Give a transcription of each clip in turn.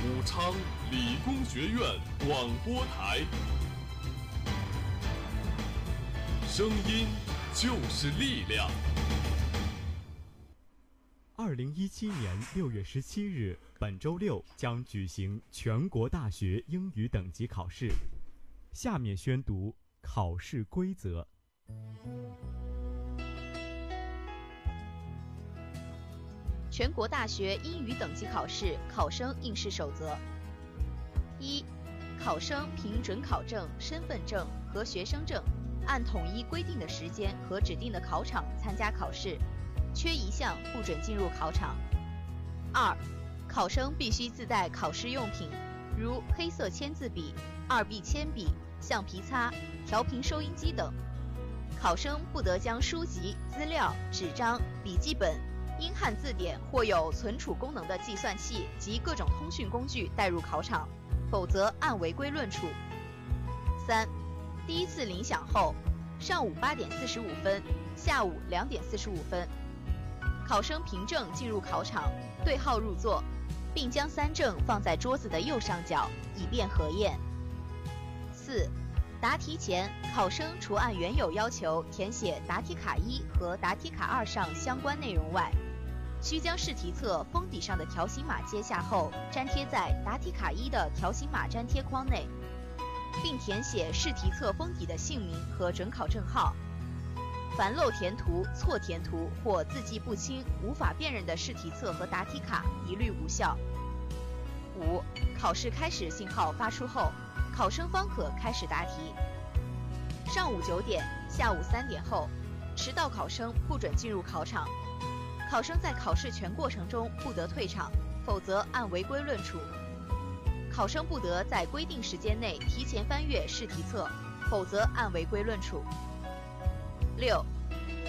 武昌理工学院广播台，声音就是力量。二零一七年六月十七日，本周六将举行全国大学英语等级考试。下面宣读考试规则。全国大学英语等级考试考生应试守则：一、考生凭准考证、身份证和学生证，按统一规定的时间和指定的考场参加考试，缺一项不准进入考场。二、考生必须自带考试用品，如黑色签字笔、二 B 铅笔、橡皮擦、调频收音机等。考生不得将书籍、资料、纸张、笔记本。英汉字典或有存储功能的计算器及各种通讯工具带入考场，否则按违规论处。三、第一次铃响后，上午八点四十五分、下午两点四十五分，考生凭证进入考场，对号入座，并将三证放在桌子的右上角，以便核验。四、答题前，考生除按原有要求填写答题卡一和答题卡二上相关内容外，需将试题册封底上的条形码揭下后，粘贴在答题卡一的条形码粘贴框内，并填写试题册封底的姓名和准考证号。凡漏填涂、错填涂或字迹不清、无法辨认的试题册和答题卡，一律无效。五、考试开始信号发出后，考生方可开始答题。上午九点、下午三点后，迟到考生不准进入考场。考生在考试全过程中不得退场，否则按违规论处。考生不得在规定时间内提前翻阅试题册，否则按违规论处。六、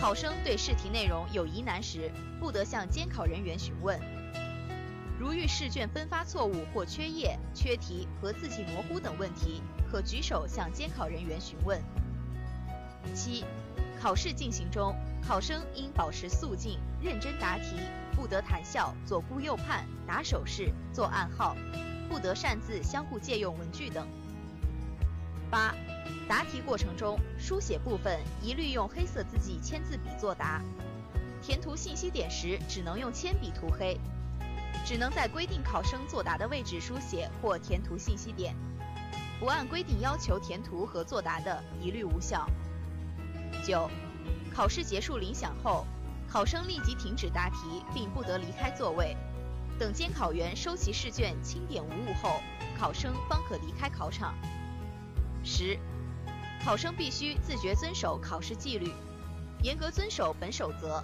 考生对试题内容有疑难时，不得向监考人员询问。如遇试卷分发错误或缺页、缺题和字迹模糊等问题，可举手向监考人员询问。七、考试进行中。考生应保持肃静，认真答题，不得谈笑、左顾右盼、打手势、做暗号，不得擅自相互借用文具等。八、答题过程中，书写部分一律用黑色字迹签字笔作答，填涂信息点时只能用铅笔涂黑，只能在规定考生作答的位置书写或填涂信息点，不按规定要求填涂和作答的，一律无效。九。考试结束铃响后，考生立即停止答题，并不得离开座位，等监考员收齐试卷清点无误后，考生方可离开考场。十、考生必须自觉遵守考试纪律，严格遵守本守则。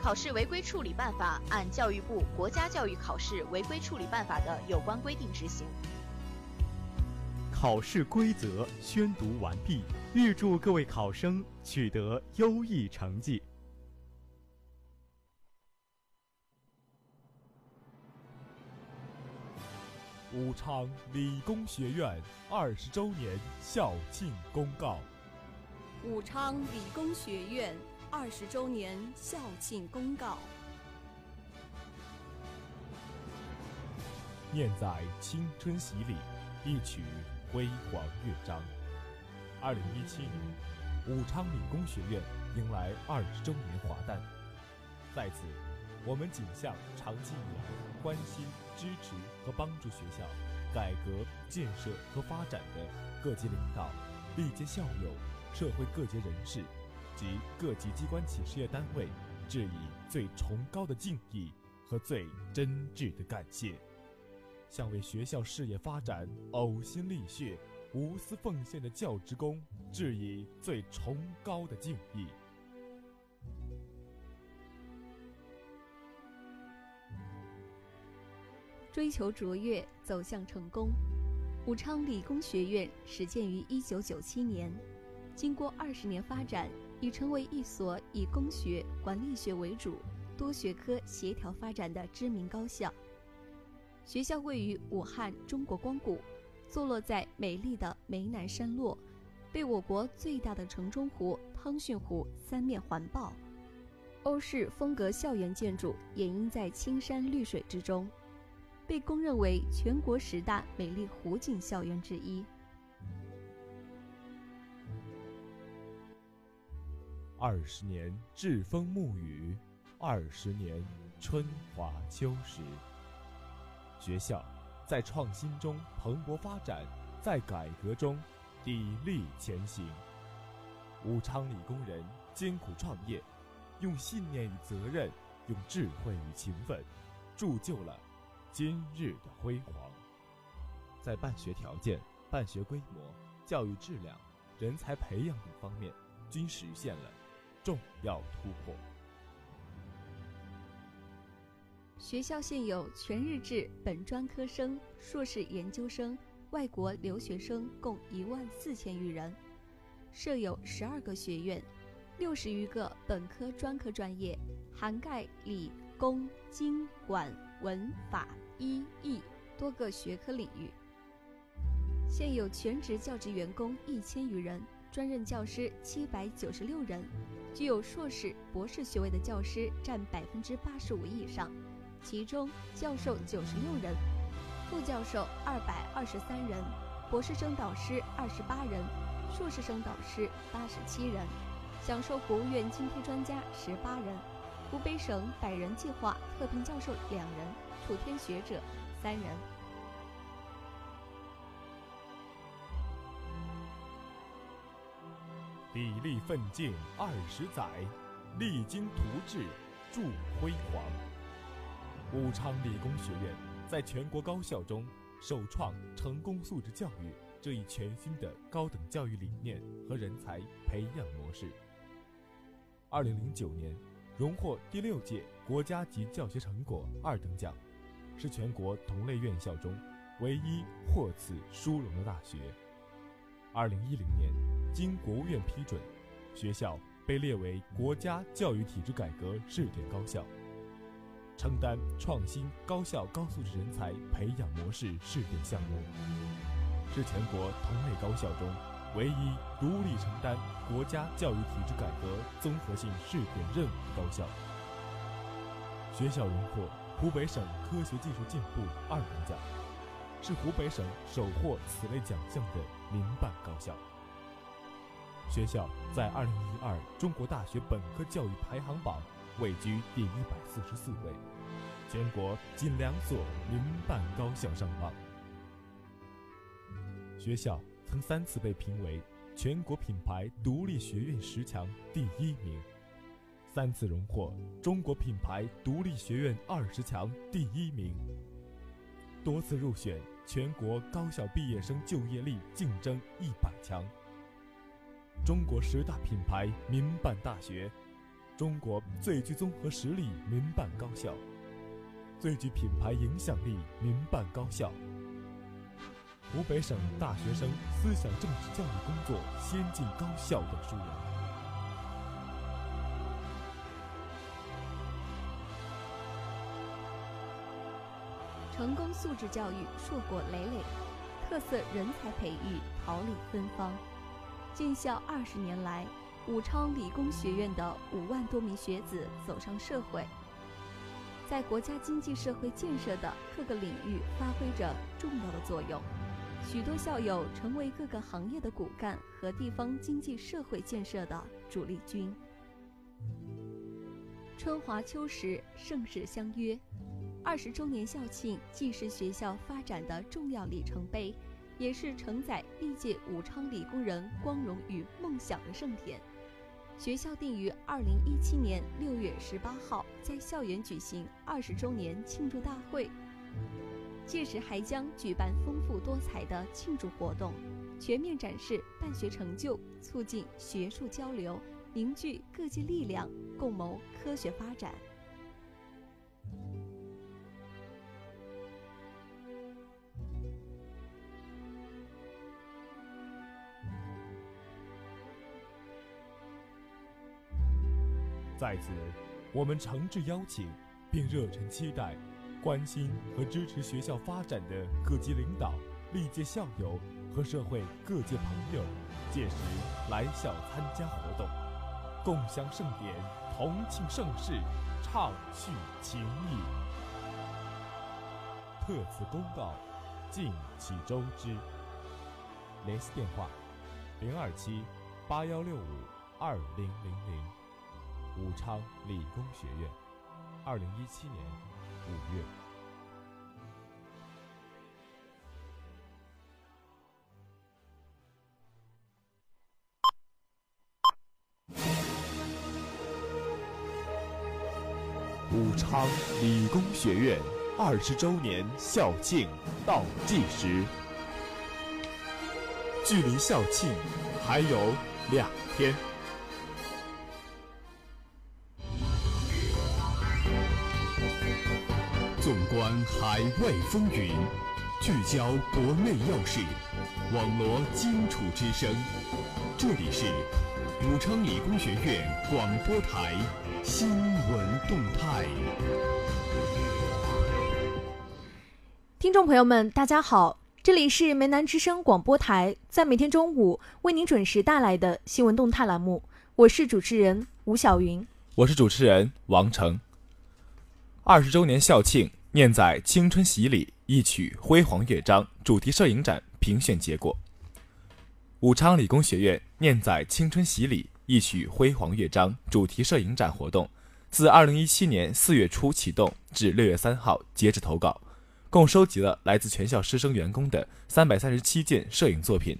考试违规处理办法按教育部《国家教育考试违规处理办法》的有关规定执行。考试规则宣读完毕，预祝各位考生取得优异成绩。武昌理工学院二十周年校庆公告。武昌理工学院二十周年校庆公告。念在青春洗礼，一曲。辉煌乐章。二零一七年，武昌理工学院迎来二十周年华诞。在此，我们谨向长期以来关心、支持和帮助学校改革建设和发展的各级领导、历届校友、社会各界人士及各级机关企事业单位致以最崇高的敬意和最真挚的感谢。向为学校事业发展呕心沥血、无私奉献的教职工致以最崇高的敬意。追求卓越，走向成功。武昌理工学院始建于一九九七年，经过二十年发展，已成为一所以工学、管理学为主、多学科协调发展的知名高校。学校位于武汉中国光谷，坐落在美丽的湄南山落，被我国最大的城中湖汤逊湖三面环抱，欧式风格校园建筑掩映在青山绿水之中。被公认为全国十大美丽湖景校园之一。二十年栉风沐雨，二十年春华秋实。学校在创新中蓬勃发展，在改革中砥砺前行。武昌理工人艰苦创业，用信念与责任，用智慧与勤奋，铸就了今日的辉煌。在办学条件、办学规模、教育质量、人才培养等方面，均实现了重要突破。学校现有全日制本专科生、硕士研究生、外国留学生共一万四千余人，设有十二个学院，六十余个本科专科专业，涵盖理、工、经、管、文、法、医、艺多个学科领域。现有全职教职员工一千余人，专任教师七百九十六人，具有硕士、博士学位的教师占百分之八十五以上。其中，教授九十六人，副教授二百二十三人，博士生导师二十八人，硕士生导师八十七人，享受国务院津贴专家十八人，湖北省百人计划特聘教授两人，楚天学者三人。砥砺奋进二十载，励精图治铸辉煌。武昌理工学院在全国高校中首创成功素质教育这一全新的高等教育理念和人才培养模式。二零零九年，荣获第六届国家级教学成果二等奖，是全国同类院校中唯一获此殊荣的大学。二零一零年，经国务院批准，学校被列为国家教育体制改革试点高校。承担创新高校高素质人才培养模式试点项目，是全国同类高校中唯一独立承担国家教育体制改革综合性试点任务的高校。学校荣获湖北省科学技术进步二等奖，是湖北省首获此类奖项的民办高校。学校在2012中国大学本科教育排行榜。位居第一百四十四位，全国仅两所民办高校上榜。学校曾三次被评为全国品牌独立学院十强第一名，三次荣获中国品牌独立学院二十强第一名，多次入选全国高校毕业生就业力竞争一百强，中国十大品牌民办大学。中国最具综合实力民办高校，最具品牌影响力民办高校，湖北省大学生思想政治教育工作先进高校等殊荣。成功素质教育硕果累累，特色人才培育桃李芬芳。建校二十年来。武昌理工学院的五万多名学子走上社会，在国家经济社会建设的各个领域发挥着重要的作用。许多校友成为各个行业的骨干和地方经济社会建设的主力军。春华秋实，盛世相约，二十周年校庆既是学校发展的重要里程碑，也是承载历届武昌理工人光荣与梦想的盛典。学校定于二零一七年六月十八号在校园举行二十周年庆祝大会，届时还将举办丰富多彩的庆祝活动，全面展示办学成就，促进学术交流，凝聚各界力量，共谋科学发展。在此，我们诚挚邀请，并热忱期待，关心和支持学校发展的各级领导、历届校友和社会各界朋友，届时来校参加活动，共享盛典，同庆盛世，畅叙情谊。特此公告，敬请周知。联系电话：零二七八幺六五二零零零。武昌理工学院，二零一七年五月。武昌理工学院二十周年校庆倒计时，距离校庆还有两天。纵观海外风云，聚焦国内要事，网罗荆楚之声。这里是武昌理工学院广播台新闻动态。听众朋友们，大家好，这里是梅南之声广播台，在每天中午为您准时带来的新闻动态栏目，我是主持人吴晓云，我是主持人王成。二十周年校庆，念在青春洗礼，一曲辉煌乐章主题摄影展评选结果。武昌理工学院念在青春洗礼，一曲辉煌乐章主题摄影展活动，自二零一七年四月初启动，至六月三号截止投稿，共收集了来自全校师生员工的三百三十七件摄影作品。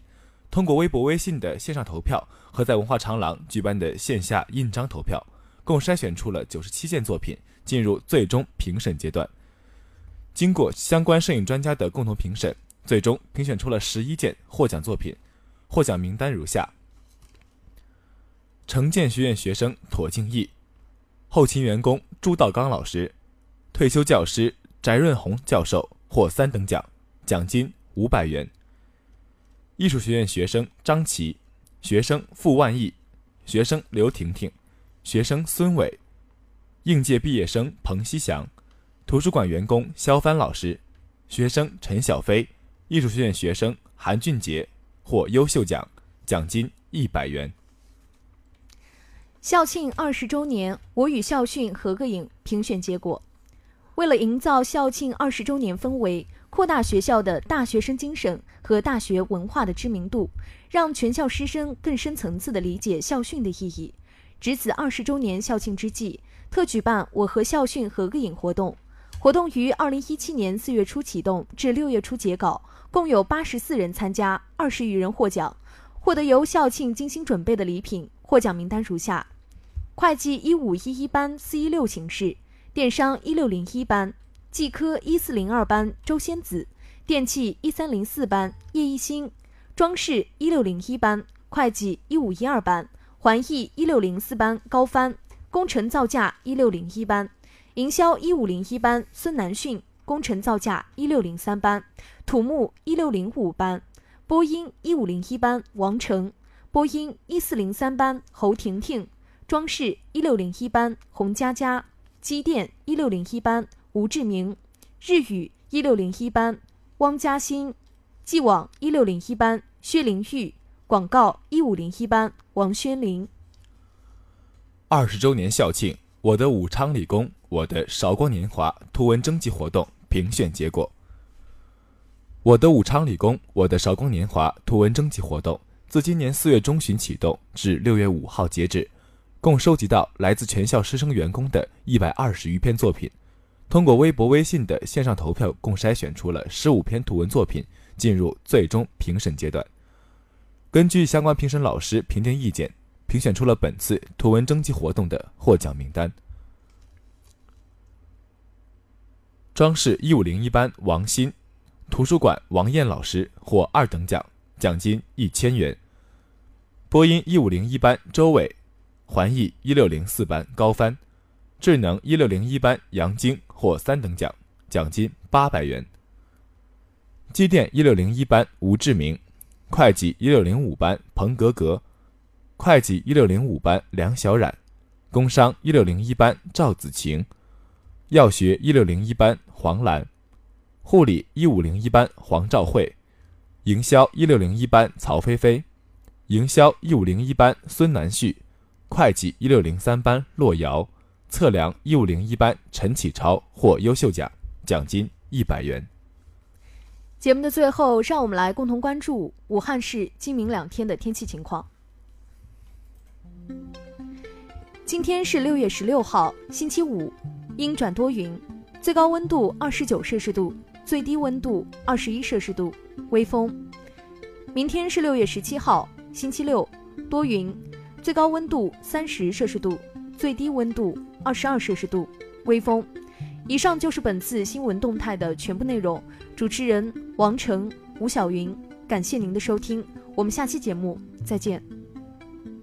通过微博、微信的线上投票和在文化长廊举办的线下印章投票，共筛选出了九十七件作品，进入最终评审阶段。经过相关摄影专家的共同评审，最终评选出了十一件获奖作品。获奖名单如下：城建学院学生妥敬义，后勤员工朱道刚老师，退休教师翟润红教授获三等奖，奖金五百元。艺术学院学生张琪，学生傅万义，学生刘婷婷，学生孙伟，应届毕业生彭希祥，图书馆员工肖帆老师，学生陈小飞，艺术学院学生韩俊杰。获优秀奖，奖金一百元。校庆二十周年，我与校训合个影评选结果。为了营造校庆二十周年氛围，扩大学校的大学生精神和大学文化的知名度，让全校师生更深层次的理解校训的意义，值此二十周年校庆之际，特举办“我和校训合个影”活动。活动于二零一七年四月初启动，至六月初截稿。共有八十四人参加，二十余人获奖，获得由校庆精心准备的礼品。获奖名单如下：会计一五一一班四一六寝室，电商一六零一班，技科一四零二班周仙子，电器一三零四班叶一新，装饰一六零一班会计一五一二班环艺一六零四班高帆，工程造价一六零一班营销一五零一班孙南训。工程造价一六零三班，土木一六零五班，播音一五零一班王成，播音一四零三班侯婷婷，装饰一六零一班洪佳佳，机电一六零一班吴志明，日语一六零一班汪嘉欣，技网一六零一班薛玲玉，广告一五零一班王轩林。二十周年校庆，我的武昌理工，我的韶光年华图文征集活动。评选结果：我的武昌理工，我的韶光年华图文征集活动自今年四月中旬启动，至六月五号截止，共收集到来自全校师生员工的一百二十余篇作品。通过微博、微信的线上投票，共筛选出了十五篇图文作品，进入最终评审阶段。根据相关评审老师评定意见，评选出了本次图文征集活动的获奖名单。装饰一五零一班王鑫，图书馆王艳老师获二等奖，奖金一千元。播音一五零一班周伟，环艺一六零四班高帆，智能一六零一班杨晶获三等奖，奖金八百元。机电一六零一班吴志明，会计一六零五班彭格格，会计一六零五班梁小冉，工商一六零一班赵子晴。药学一六零一班黄兰，护理一五零一班黄兆慧，营销一六零一班曹菲菲，营销一五零一班孙南旭，会计一六零三班洛瑶，测量一五零一班陈启超获优秀奖，奖金一百元。节目的最后，让我们来共同关注武汉市今明两天的天气情况。今天是六月十六号，星期五，阴转多云，最高温度二十九摄氏度，最低温度二十一摄氏度，微风。明天是六月十七号，星期六，多云，最高温度三十摄氏度，最低温度二十二摄氏度，微风。以上就是本次新闻动态的全部内容。主持人王成、吴晓云，感谢您的收听，我们下期节目再见。